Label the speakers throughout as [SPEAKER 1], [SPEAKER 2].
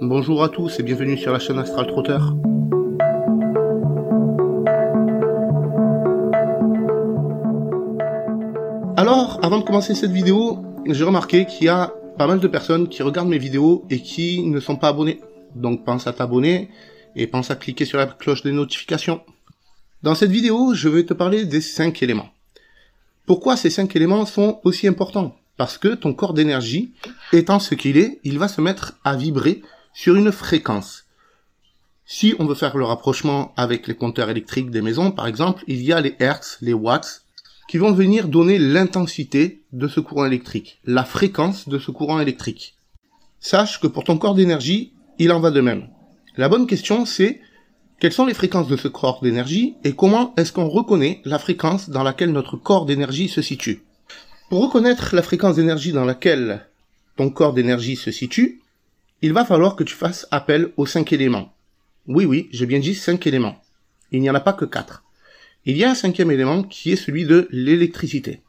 [SPEAKER 1] Bonjour à tous et bienvenue sur la chaîne Astral Trotter. Alors, avant de commencer cette vidéo, j'ai remarqué qu'il y a pas mal de personnes qui regardent mes vidéos et qui ne sont pas abonnés. Donc pense à t'abonner et pense à cliquer sur la cloche des notifications. Dans cette vidéo, je vais te parler des 5 éléments. Pourquoi ces 5 éléments sont aussi importants? Parce que ton corps d'énergie, étant ce qu'il est, il va se mettre à vibrer sur une fréquence. Si on veut faire le rapprochement avec les compteurs électriques des maisons, par exemple, il y a les hertz, les watts, qui vont venir donner l'intensité de ce courant électrique, la fréquence de ce courant électrique. Sache que pour ton corps d'énergie, il en va de même. La bonne question, c'est quelles sont les fréquences de ce corps d'énergie et comment est-ce qu'on reconnaît la fréquence dans laquelle notre corps d'énergie se situe. Pour reconnaître la fréquence d'énergie dans laquelle ton corps d'énergie se situe, il va falloir que tu fasses appel aux cinq éléments. Oui, oui, j'ai bien dit cinq éléments. Il n'y en a pas que quatre. Il y a un cinquième élément qui est celui de l'électricité.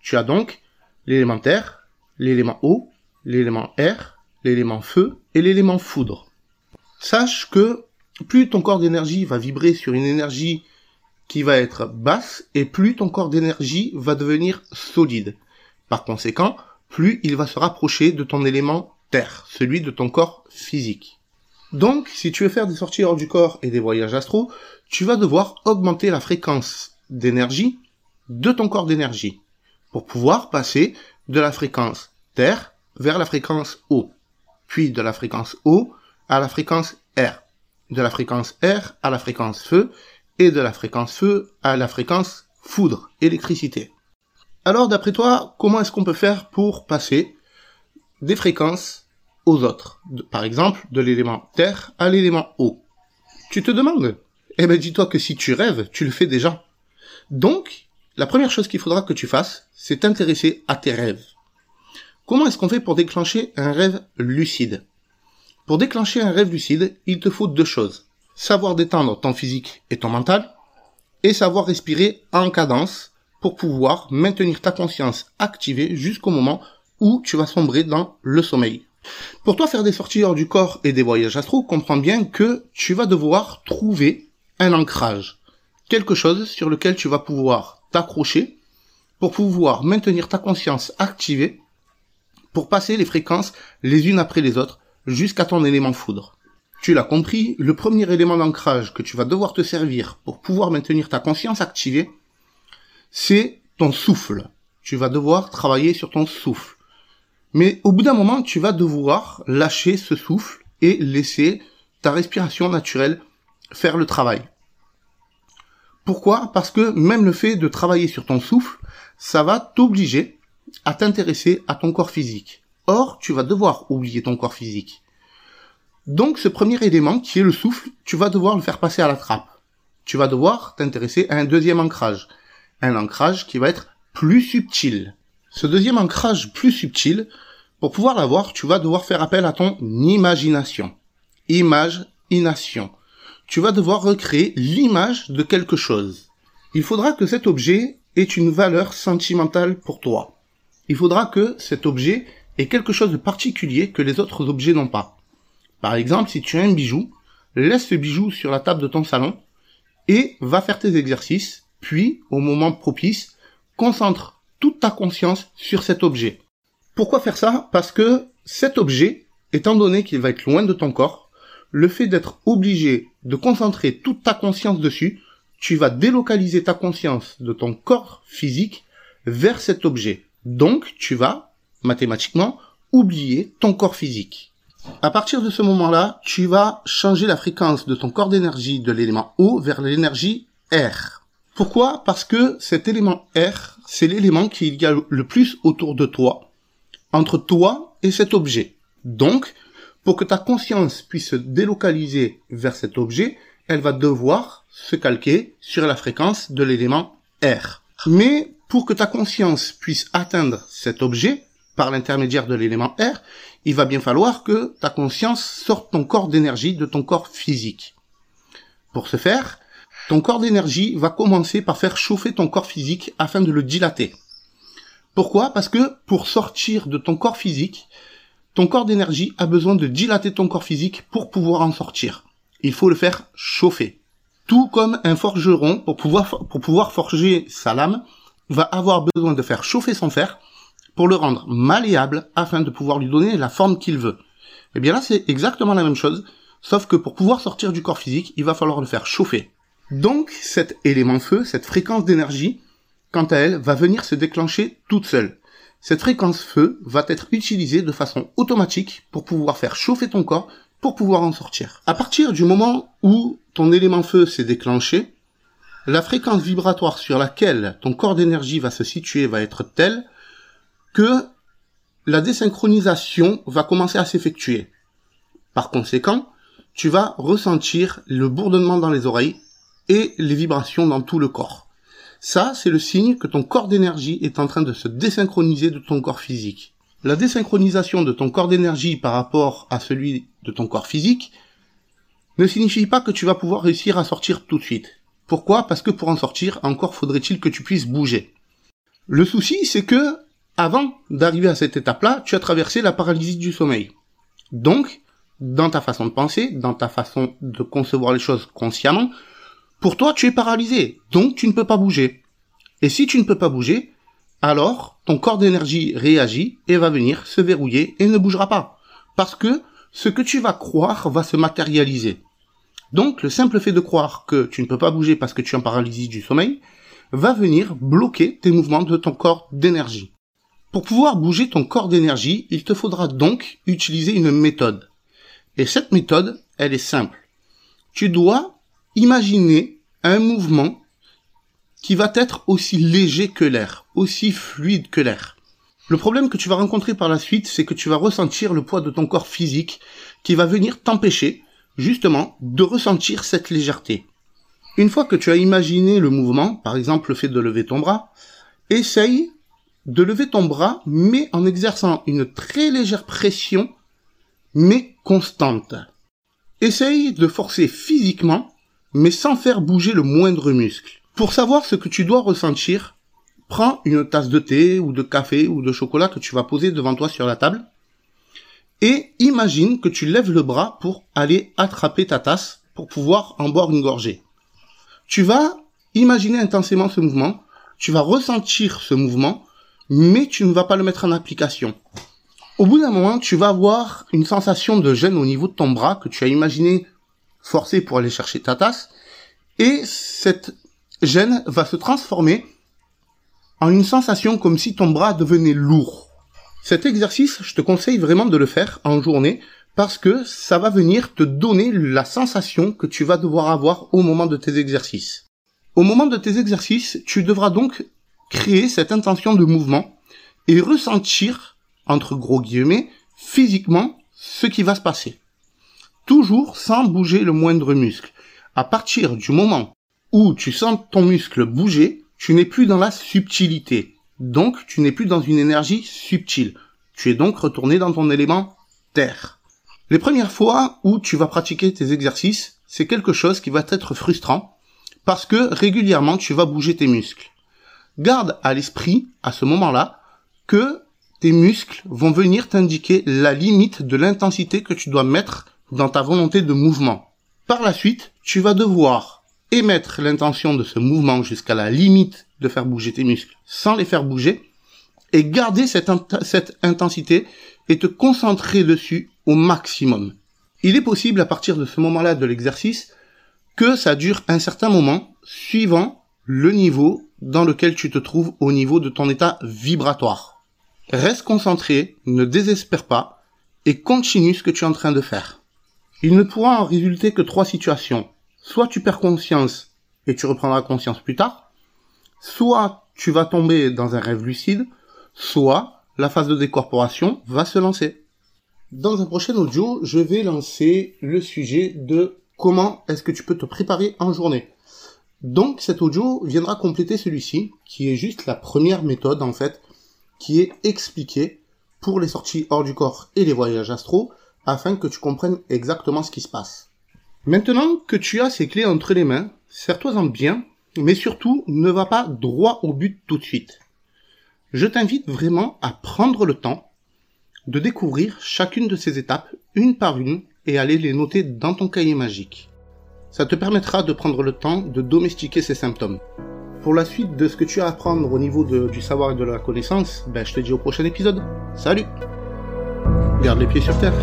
[SPEAKER 1] Tu as donc l'élément terre, l'élément eau, l'élément air, l'élément feu et l'élément foudre. Sache que plus ton corps d'énergie va vibrer sur une énergie qui va être basse et plus ton corps d'énergie va devenir solide. Par conséquent, plus il va se rapprocher de ton élément celui de ton corps physique. Donc, si tu veux faire des sorties hors du corps et des voyages astro, tu vas devoir augmenter la fréquence d'énergie de ton corps d'énergie pour pouvoir passer de la fréquence Terre vers la fréquence eau, puis de la fréquence eau à la fréquence R, de la fréquence R à la fréquence feu et de la fréquence feu à la fréquence foudre, électricité. Alors d'après toi, comment est-ce qu'on peut faire pour passer des fréquences aux autres Par exemple, de l'élément Terre à l'élément eau. Tu te demandes eh ben dis-toi que si tu rêves, tu le fais déjà. Donc, la première chose qu'il faudra que tu fasses, c'est t'intéresser à tes rêves. Comment est-ce qu'on fait pour déclencher un rêve lucide? Pour déclencher un rêve lucide, il te faut deux choses. Savoir détendre ton physique et ton mental, et savoir respirer en cadence pour pouvoir maintenir ta conscience activée jusqu'au moment où tu vas sombrer dans le sommeil. Pour toi faire des sorties hors du corps et des voyages astro, comprends bien que tu vas devoir trouver un ancrage, quelque chose sur lequel tu vas pouvoir t'accrocher pour pouvoir maintenir ta conscience activée pour passer les fréquences les unes après les autres jusqu'à ton élément foudre. Tu l'as compris, le premier élément d'ancrage que tu vas devoir te servir pour pouvoir maintenir ta conscience activée, c'est ton souffle. Tu vas devoir travailler sur ton souffle. Mais au bout d'un moment, tu vas devoir lâcher ce souffle et laisser ta respiration naturelle faire le travail. Pourquoi? Parce que même le fait de travailler sur ton souffle, ça va t'obliger à t'intéresser à ton corps physique. Or, tu vas devoir oublier ton corps physique. Donc ce premier élément, qui est le souffle, tu vas devoir le faire passer à la trappe. Tu vas devoir t'intéresser à un deuxième ancrage. Un ancrage qui va être plus subtil. Ce deuxième ancrage plus subtil, pour pouvoir l'avoir, tu vas devoir faire appel à ton imagination. Imagination tu vas devoir recréer l'image de quelque chose. Il faudra que cet objet ait une valeur sentimentale pour toi. Il faudra que cet objet ait quelque chose de particulier que les autres objets n'ont pas. Par exemple, si tu as un bijou, laisse ce bijou sur la table de ton salon et va faire tes exercices, puis, au moment propice, concentre ta conscience sur cet objet. Pourquoi faire ça? Parce que cet objet, étant donné qu'il va être loin de ton corps, le fait d'être obligé de concentrer toute ta conscience dessus, tu vas délocaliser ta conscience de ton corps physique vers cet objet. Donc, tu vas, mathématiquement, oublier ton corps physique. À partir de ce moment-là, tu vas changer la fréquence de ton corps d'énergie de l'élément O vers l'énergie R. Pourquoi? Parce que cet élément R, c'est l'élément qu'il y a le plus autour de toi, entre toi et cet objet. Donc, pour que ta conscience puisse se délocaliser vers cet objet, elle va devoir se calquer sur la fréquence de l'élément R. Mais pour que ta conscience puisse atteindre cet objet, par l'intermédiaire de l'élément R, il va bien falloir que ta conscience sorte ton corps d'énergie de ton corps physique. Pour ce faire, ton corps d'énergie va commencer par faire chauffer ton corps physique afin de le dilater. Pourquoi? Parce que pour sortir de ton corps physique, ton corps d'énergie a besoin de dilater ton corps physique pour pouvoir en sortir. Il faut le faire chauffer. Tout comme un forgeron, pour pouvoir, forger sa lame, va avoir besoin de faire chauffer son fer pour le rendre malléable afin de pouvoir lui donner la forme qu'il veut. Et eh bien là, c'est exactement la même chose, sauf que pour pouvoir sortir du corps physique, il va falloir le faire chauffer. Donc, cet élément feu, cette fréquence d'énergie, quant à elle, va venir se déclencher toute seule. Cette fréquence feu va être utilisée de façon automatique pour pouvoir faire chauffer ton corps pour pouvoir en sortir. À partir du moment où ton élément feu s'est déclenché, la fréquence vibratoire sur laquelle ton corps d'énergie va se situer va être telle que la désynchronisation va commencer à s'effectuer. Par conséquent, tu vas ressentir le bourdonnement dans les oreilles et les vibrations dans tout le corps. Ça, c'est le signe que ton corps d'énergie est en train de se désynchroniser de ton corps physique. La désynchronisation de ton corps d'énergie par rapport à celui de ton corps physique ne signifie pas que tu vas pouvoir réussir à sortir tout de suite. Pourquoi? Parce que pour en sortir, encore faudrait-il que tu puisses bouger. Le souci, c'est que, avant d'arriver à cette étape-là, tu as traversé la paralysie du sommeil. Donc, dans ta façon de penser, dans ta façon de concevoir les choses consciemment, pour toi, tu es paralysé, donc tu ne peux pas bouger. Et si tu ne peux pas bouger, alors ton corps d'énergie réagit et va venir se verrouiller et ne bougera pas. Parce que ce que tu vas croire va se matérialiser. Donc le simple fait de croire que tu ne peux pas bouger parce que tu es en paralysie du sommeil va venir bloquer tes mouvements de ton corps d'énergie. Pour pouvoir bouger ton corps d'énergie, il te faudra donc utiliser une méthode. Et cette méthode, elle est simple. Tu dois Imaginez un mouvement qui va être aussi léger que l'air, aussi fluide que l'air. Le problème que tu vas rencontrer par la suite, c'est que tu vas ressentir le poids de ton corps physique qui va venir t'empêcher, justement, de ressentir cette légèreté. Une fois que tu as imaginé le mouvement, par exemple le fait de lever ton bras, essaye de lever ton bras, mais en exerçant une très légère pression, mais constante. Essaye de forcer physiquement mais sans faire bouger le moindre muscle. Pour savoir ce que tu dois ressentir, prends une tasse de thé ou de café ou de chocolat que tu vas poser devant toi sur la table et imagine que tu lèves le bras pour aller attraper ta tasse pour pouvoir en boire une gorgée. Tu vas imaginer intensément ce mouvement, tu vas ressentir ce mouvement, mais tu ne vas pas le mettre en application. Au bout d'un moment, tu vas avoir une sensation de gêne au niveau de ton bras que tu as imaginé forcé pour aller chercher ta tasse, et cette gêne va se transformer en une sensation comme si ton bras devenait lourd. Cet exercice, je te conseille vraiment de le faire en journée parce que ça va venir te donner la sensation que tu vas devoir avoir au moment de tes exercices. Au moment de tes exercices, tu devras donc créer cette intention de mouvement et ressentir, entre gros guillemets, physiquement ce qui va se passer toujours sans bouger le moindre muscle. À partir du moment où tu sens ton muscle bouger, tu n'es plus dans la subtilité. Donc, tu n'es plus dans une énergie subtile. Tu es donc retourné dans ton élément terre. Les premières fois où tu vas pratiquer tes exercices, c'est quelque chose qui va être frustrant parce que régulièrement tu vas bouger tes muscles. Garde à l'esprit, à ce moment-là, que tes muscles vont venir t'indiquer la limite de l'intensité que tu dois mettre dans ta volonté de mouvement. Par la suite, tu vas devoir émettre l'intention de ce mouvement jusqu'à la limite de faire bouger tes muscles sans les faire bouger et garder cette, intensité et te concentrer dessus au maximum. Il est possible à partir de ce moment-là de l'exercice que ça dure un certain moment suivant le niveau dans lequel tu te trouves au niveau de ton état vibratoire. Reste concentré, ne désespère pas et continue ce que tu es en train de faire. Il ne pourra en résulter que trois situations. Soit tu perds conscience et tu reprendras conscience plus tard, soit tu vas tomber dans un rêve lucide, soit la phase de décorporation va se lancer. Dans un prochain audio, je vais lancer le sujet de comment est-ce que tu peux te préparer en journée. Donc cet audio viendra compléter celui-ci, qui est juste la première méthode en fait, qui est expliquée pour les sorties hors du corps et les voyages astro, afin que tu comprennes exactement ce qui se passe. Maintenant que tu as ces clés entre les mains, serre-toi-en bien, mais surtout ne va pas droit au but tout de suite. Je t'invite vraiment à prendre le temps de découvrir chacune de ces étapes une par une et aller les noter dans ton cahier magique. Ça te permettra de prendre le temps de domestiquer ces symptômes. Pour la suite de ce que tu as à apprendre au niveau du savoir et de la connaissance, ben, je te dis au prochain épisode. Salut Garde les pieds sur terre